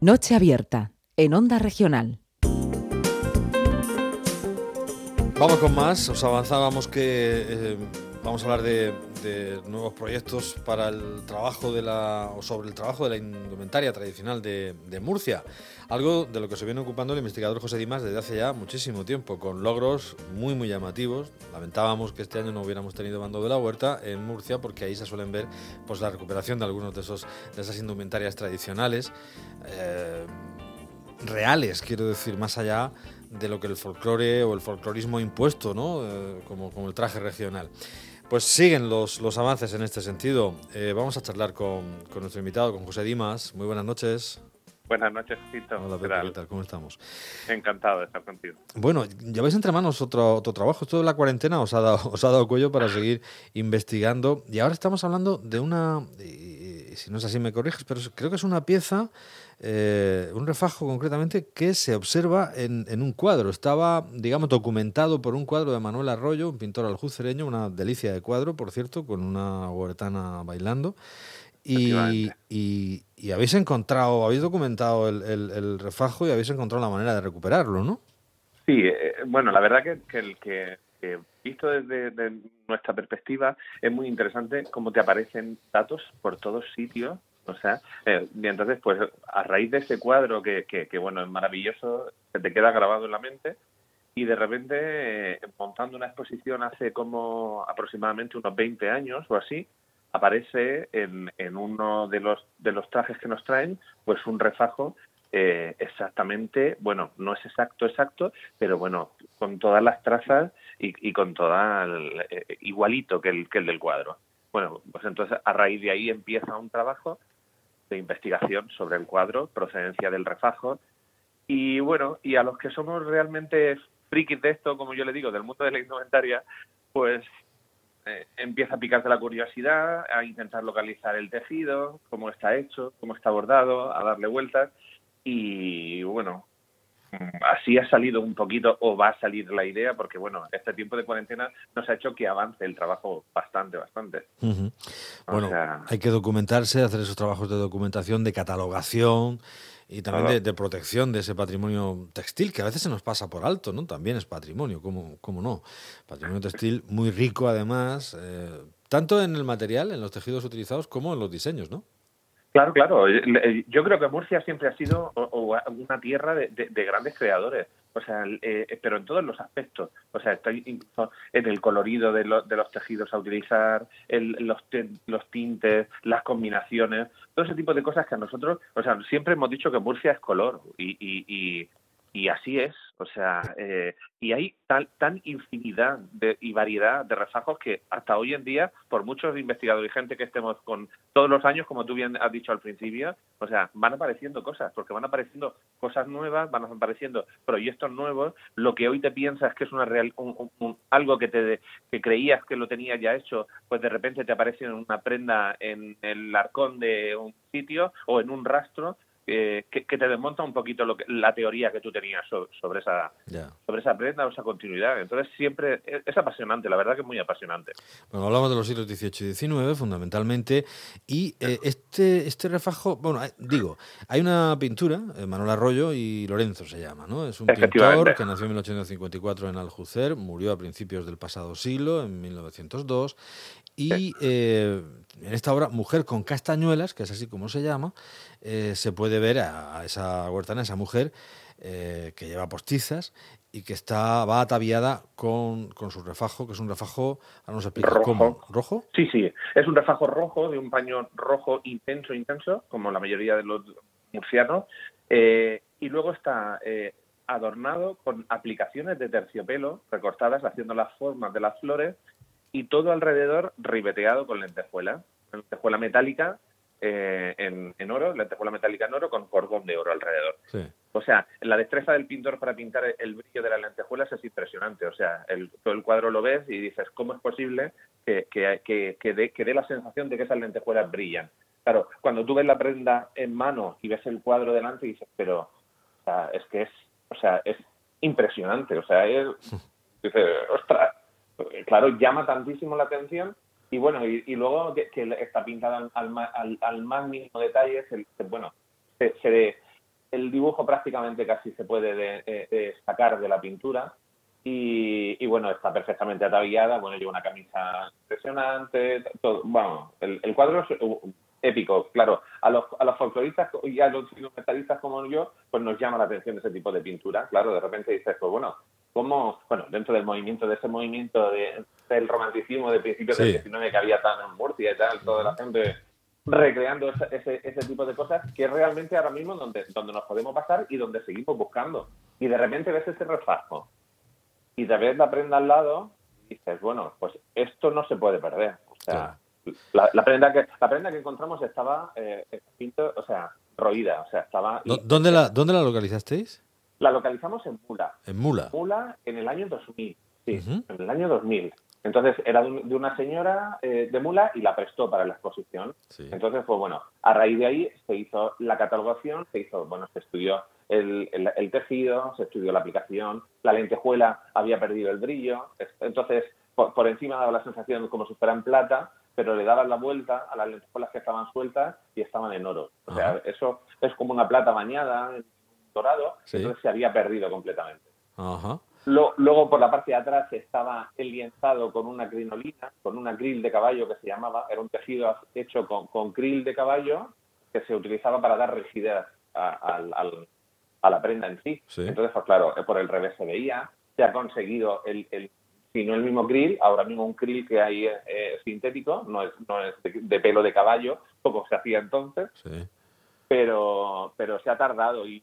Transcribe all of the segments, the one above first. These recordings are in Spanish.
Noche abierta en Onda Regional. Vamos con más. Os avanzábamos que eh, vamos a hablar de, nuevos proyectos para el trabajo de la o sobre el trabajo de la indumentaria tradicional de, Murcia. Algo de lo que se viene ocupando el investigador José Dimas desde hace ya muchísimo tiempo, con logros muy muy llamativos. Lamentábamos que este año no hubiéramos tenido bando de la huerta en Murcia, porque ahí se suelen ver pues la recuperación de algunos de esos de esas indumentarias tradicionales. Eh, reales, quiero decir, más allá de lo que el folclore o el folclorismo impuesto, ¿no? Eh, como, como, el traje regional. Pues siguen los, los avances en este sentido. Eh, vamos a charlar con, con, nuestro invitado, con José Dimas. Muy buenas noches. Buenas noches, Tito. Hola, ¿qué tal? ¿Cómo estamos? Encantado de estar contigo. Bueno, lleváis entre manos otro, otro trabajo. Esto de la cuarentena os ha, dado, os ha dado cuello para seguir investigando. Y ahora estamos hablando de una, si no es así me corriges, pero creo que es una pieza eh, un refajo concretamente que se observa en, un cuadro. Estaba, digamos, documentado por un cuadro de Manuel Arroyo, un pintor aljucereño, una delicia de cuadro, por cierto, con una huertana bailando. Y, y, habéis encontrado, habéis documentado el, refajo y habéis encontrado la manera de recuperarlo, ¿no? Sí, eh, bueno, la verdad que, que el que, visto desde, nuestra perspectiva es muy interesante cómo te aparecen datos por todos sitios o sea, eh, y entonces, pues a raíz de ese cuadro que, que, bueno, es maravilloso, se te queda grabado en la mente y de repente, eh, montando una exposición hace como aproximadamente unos 20 años o así, aparece en, uno de los, de los trajes que nos traen, pues un refajo eh, exactamente, bueno, no es exacto, exacto, pero bueno, con todas las trazas y, y con toda el, igualito que el, que el del cuadro. Bueno, pues entonces a raíz de ahí empieza un trabajo de investigación sobre el cuadro, procedencia del refajo. Y bueno, y a los que somos realmente frikis de esto, como yo le digo, del mundo de la indumentaria, pues eh, empieza a picarse la curiosidad, a intentar localizar el tejido, cómo está hecho, cómo está bordado, a darle vueltas. Y bueno, así ha salido un poquito o va a salir la idea porque bueno este tiempo de cuarentena nos ha hecho que avance el trabajo bastante bastante bueno hay que documentarse hacer esos trabajos de documentación de catalogación y también de, protección de ese patrimonio textil que a veces se nos pasa por alto no también es patrimonio cómo, cómo no patrimonio textil muy rico además eh, tanto en el material en los tejidos utilizados como en los diseños no Claro, claro. Eh, eh, yo creo que Murcia siempre ha sido una tierra de, grandes creadores, o sea, eh, pero en todos los aspectos. O sea, está incluso en el colorido de, de los tejidos a utilizar, los, los tintes, las combinaciones, todo ese tipo de cosas que a nosotros, o sea, siempre hemos dicho que Murcia es color y, y y así es, o sea, eh, y hay tal, tan infinidad de, y variedad de refajos que hasta hoy en día, por muchos investigadores y gente que estemos con todos los años, como tú bien has dicho al principio, o sea, van apareciendo cosas, porque van apareciendo cosas nuevas, van apareciendo proyectos nuevos, lo que hoy te piensas que es una real, algo que te que creías que lo tenías ya hecho, pues de repente te aparece en una prenda en el arcón de un sitio o en un rastro que, te desmonta un poquito lo que, la teoría que tú tenías sobre, esa sobre esa prenda o esa continuidad. Entonces siempre es, apasionante, la verdad que es muy apasionante. Bueno, hablamos de los siglos XVIII y XIX fundamentalmente y eh, este este refajo, bueno, eh, digo, hay una pintura, eh, Manuel Arroyo y Lorenzo se llama, ¿no? Es un pintor que nació en 1854 en Aljucer, murió a principios del pasado siglo, en 1902 y eh, en esta obra, Mujer con castañuelas, que es así como se llama, eh, se puede ver a, esa huertana, a esa mujer eh, que lleva postizas y que está va ataviada con, con, su refajo, que es un refajo, ahora nos explica rojo. cómo. ¿Rojo? Sí, sí, es un refajo rojo, de un paño rojo intenso, intenso, como la mayoría de los murcianos, y luego está adornado con aplicaciones de terciopelo recortadas, haciendo las formas de las flores y todo alrededor ribeteado con lentejuela, lentejuela metálica eh, en, oro, lentejuela metálica en oro con cordón de oro alrededor. O sea, la destreza del pintor para pintar el brillo de las lentejuelas es impresionante. O sea, el, todo el cuadro lo ves y dices, ¿cómo es posible que, que, que, dé, que dé la sensación de que esas lentejuelas brillan? Claro, cuando tú ves la prenda en mano y ves el cuadro delante y dices, pero o sea, es que es, o sea, es impresionante. O sea, es, dices, ostras, claro, llama tantísimo la atención y bueno, y, luego que, está pintada al, al, al, más mínimo detalle, bueno, se, dibujo prácticamente casi se puede destacar de la pintura. Y, bueno, está perfectamente atabillada, bueno, lleva una camisa impresionante, todo, bueno, el, cuadro es épico, claro, a los, a los folcloristas y a los documentalistas como yo, pues nos llama la atención ese tipo de pintura, claro, de repente dices, pues bueno, ¿cómo, bueno, dentro del movimiento, de ese movimiento del romanticismo de principios del 19 que había tan en Murcia y tal, toda la gente recreando ese, ese, tipo de cosas, que es realmente ahora mismo donde, donde nos podemos pasar y donde seguimos buscando. Y de repente ves ese refasco y te ves la prenda al lado y dices, bueno, pues esto no se puede perder. O sea, la, prenda que la prenda que encontramos estaba eh, o sea, roída, o sea, estaba... ¿Dónde la, ¿Dónde la localizasteis? La localizamos en Mula. ¿En Mula? Mula en el año 2000, sí, en el año 2000. Entonces era de una señora eh, de Mula y la prestó para la exposición. Entonces, pues bueno, a raíz de ahí se hizo la catalogación, se hizo, bueno, se estudió el, el, tejido, se estudió la aplicación, la lentejuela había perdido el brillo, entonces por, encima daba la sensación como si fuera en plata, pero le daban la vuelta a las lentejuelas que estaban sueltas y estaban en oro. O sea, eso es como una plata bañada en dorado, entonces se había perdido completamente. luego por la parte de atrás estaba el lienzado con una crinolina, con una grill de caballo que se llamaba, era un tejido hecho con, con krill de caballo que se utilizaba para dar rigidez al, a la prenda en sí. Entonces, pues claro, por el revés se veía, se ha conseguido el, el si no el mismo krill, ahora mismo un krill que hay eh, sintético, no es, no es de, pelo de caballo, como se hacía entonces, pero, pero se ha tardado y,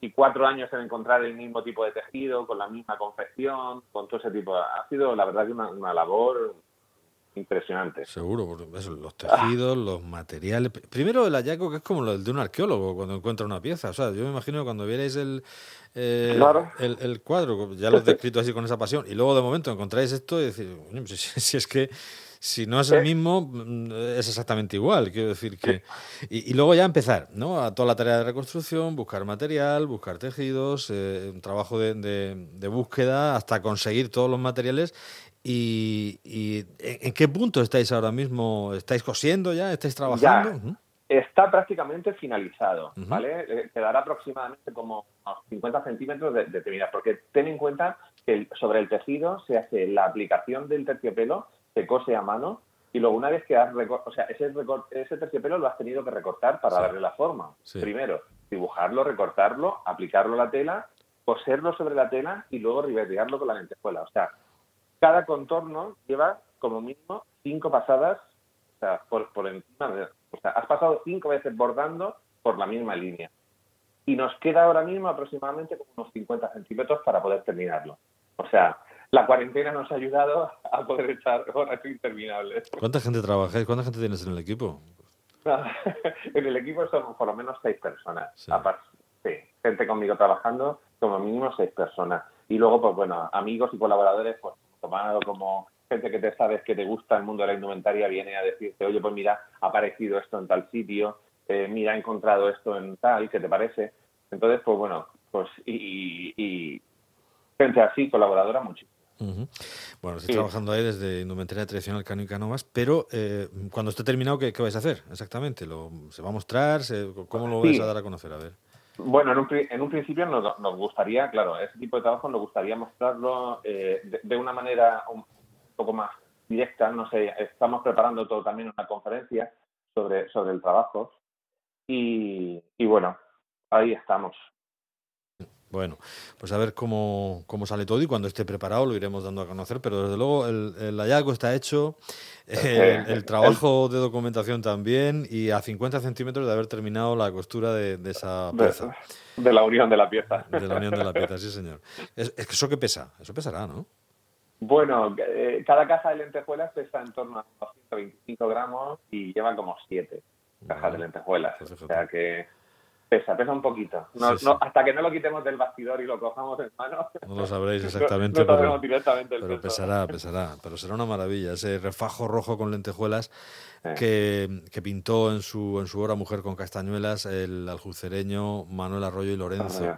y, cuatro años en encontrar el mismo tipo de tejido, con la misma confección, con todo ese tipo. Ha sido, la verdad, que una, una labor impresionante. Seguro, por los tejidos, los materiales. Primero el hallazgo que es como el de un arqueólogo cuando encuentra una pieza. O sea, yo me imagino que cuando vierais el, eh, el, cuadro, ya lo he descrito así con esa pasión, y luego de momento encontráis esto y decir, pues si, es que si no es el mismo, mm, es exactamente igual. Quiero decir que. Y, luego ya empezar, ¿no? A toda la tarea de reconstrucción, buscar material, buscar tejidos, eh, un trabajo de, de, búsqueda hasta conseguir todos los materiales ¿Y, en qué punto estáis ahora mismo? ¿Estáis cosiendo ya? ¿Estáis trabajando? Está prácticamente finalizado, ¿vale? Eh, quedará aproximadamente como 50 centímetros de, de porque ten en cuenta que sobre el tejido se hace la aplicación del terciopelo, se cose a mano y luego una vez que has o sea, ese, ese terciopelo lo has tenido que recortar para darle la forma. Primero, dibujarlo, recortarlo, aplicarlo a la tela, coserlo sobre la tela y luego ribetearlo con la lentejuela. O sea, cada contorno lleva como mínimo cinco pasadas o sea, por, por encima de... O sea, has pasado cinco veces bordando por la misma línea. Y nos queda ahora mismo aproximadamente como unos 50 centímetros para poder terminarlo. O sea, la cuarentena nos ha ayudado a poder echar horas interminables. ¿Cuánta gente trabajáis? ¿Cuánta gente tienes en el equipo? en el equipo somos por lo menos seis personas. Sí. sí, gente conmigo trabajando, como mínimo seis personas. Y luego, pues bueno, amigos y colaboradores, pues tomado como gente que te sabes que te gusta el mundo de la indumentaria viene a decirte, oye, pues mira, ha aparecido esto en tal sitio, eh, mira, he encontrado esto en tal, ¿qué te parece? Entonces, pues bueno, pues y, gente así, colaboradora, muchísimo. Bueno, estoy trabajando ahí desde indumentaria tradicional Cano y Canovas, pero eh, cuando esté terminado, ¿qué, vais a hacer exactamente? ¿Lo, ¿Se va a mostrar? ¿Cómo lo vais a dar a conocer? A ver. Bueno, en un, en un principio nos, nos, gustaría, claro, ese tipo de trabajo nos gustaría mostrarlo eh, de, una manera un poco más directa. No sé, estamos preparando todo también una conferencia sobre, sobre el trabajo y, y bueno, ahí estamos. Bueno, pues a ver cómo, cómo, sale todo y cuando esté preparado lo iremos dando a conocer, pero desde luego el, hallazgo está hecho, el, trabajo de documentación también y a 50 centímetros de haber terminado la costura de, esa pieza. De, la unión de la pieza. De la unión de la pieza, sí señor. Es, que eso que pesa, eso pesará, ¿no? Bueno, eh, cada caja de lentejuelas pesa en torno a 225 gramos y lleva como 7 cajas de lentejuelas. Pues o sea que Pesa, pesa un poquito. hasta que no lo quitemos del bastidor y lo cojamos en mano. No lo sabréis exactamente, pero, pero pesará, pesará. Pero será una maravilla. Ese refajo rojo con lentejuelas que, que, pintó en su, en su obra Mujer con castañuelas el aljucereño Manuel Arroyo y Lorenzo.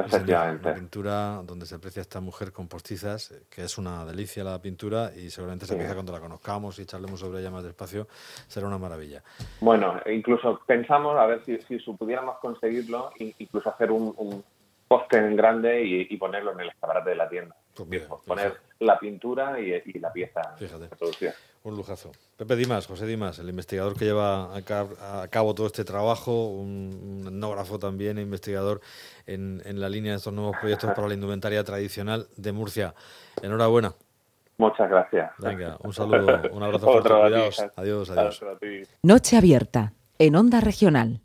Una pintura donde se aprecia esta mujer con postizas, que es una delicia la pintura y seguramente se pieza cuando la conozcamos y charlemos sobre ella más despacio, será una maravilla. Bueno, incluso pensamos a ver si, si pudiéramos conseguirlo, e incluso hacer un, un poste en grande y, ponerlo en el escaparate de la tienda. Pues poner la pintura y, la pieza Fíjate. Un lujazo. Pepe Dimas, José Dimas, el investigador que lleva a, cabo todo este trabajo, un, etnógrafo también, investigador en, en, la línea de estos nuevos proyectos para la indumentaria tradicional de Murcia. Enhorabuena. Muchas gracias. Venga, un saludo, un abrazo fuerte. Adiós, adiós. Noche abierta en Onda Regional.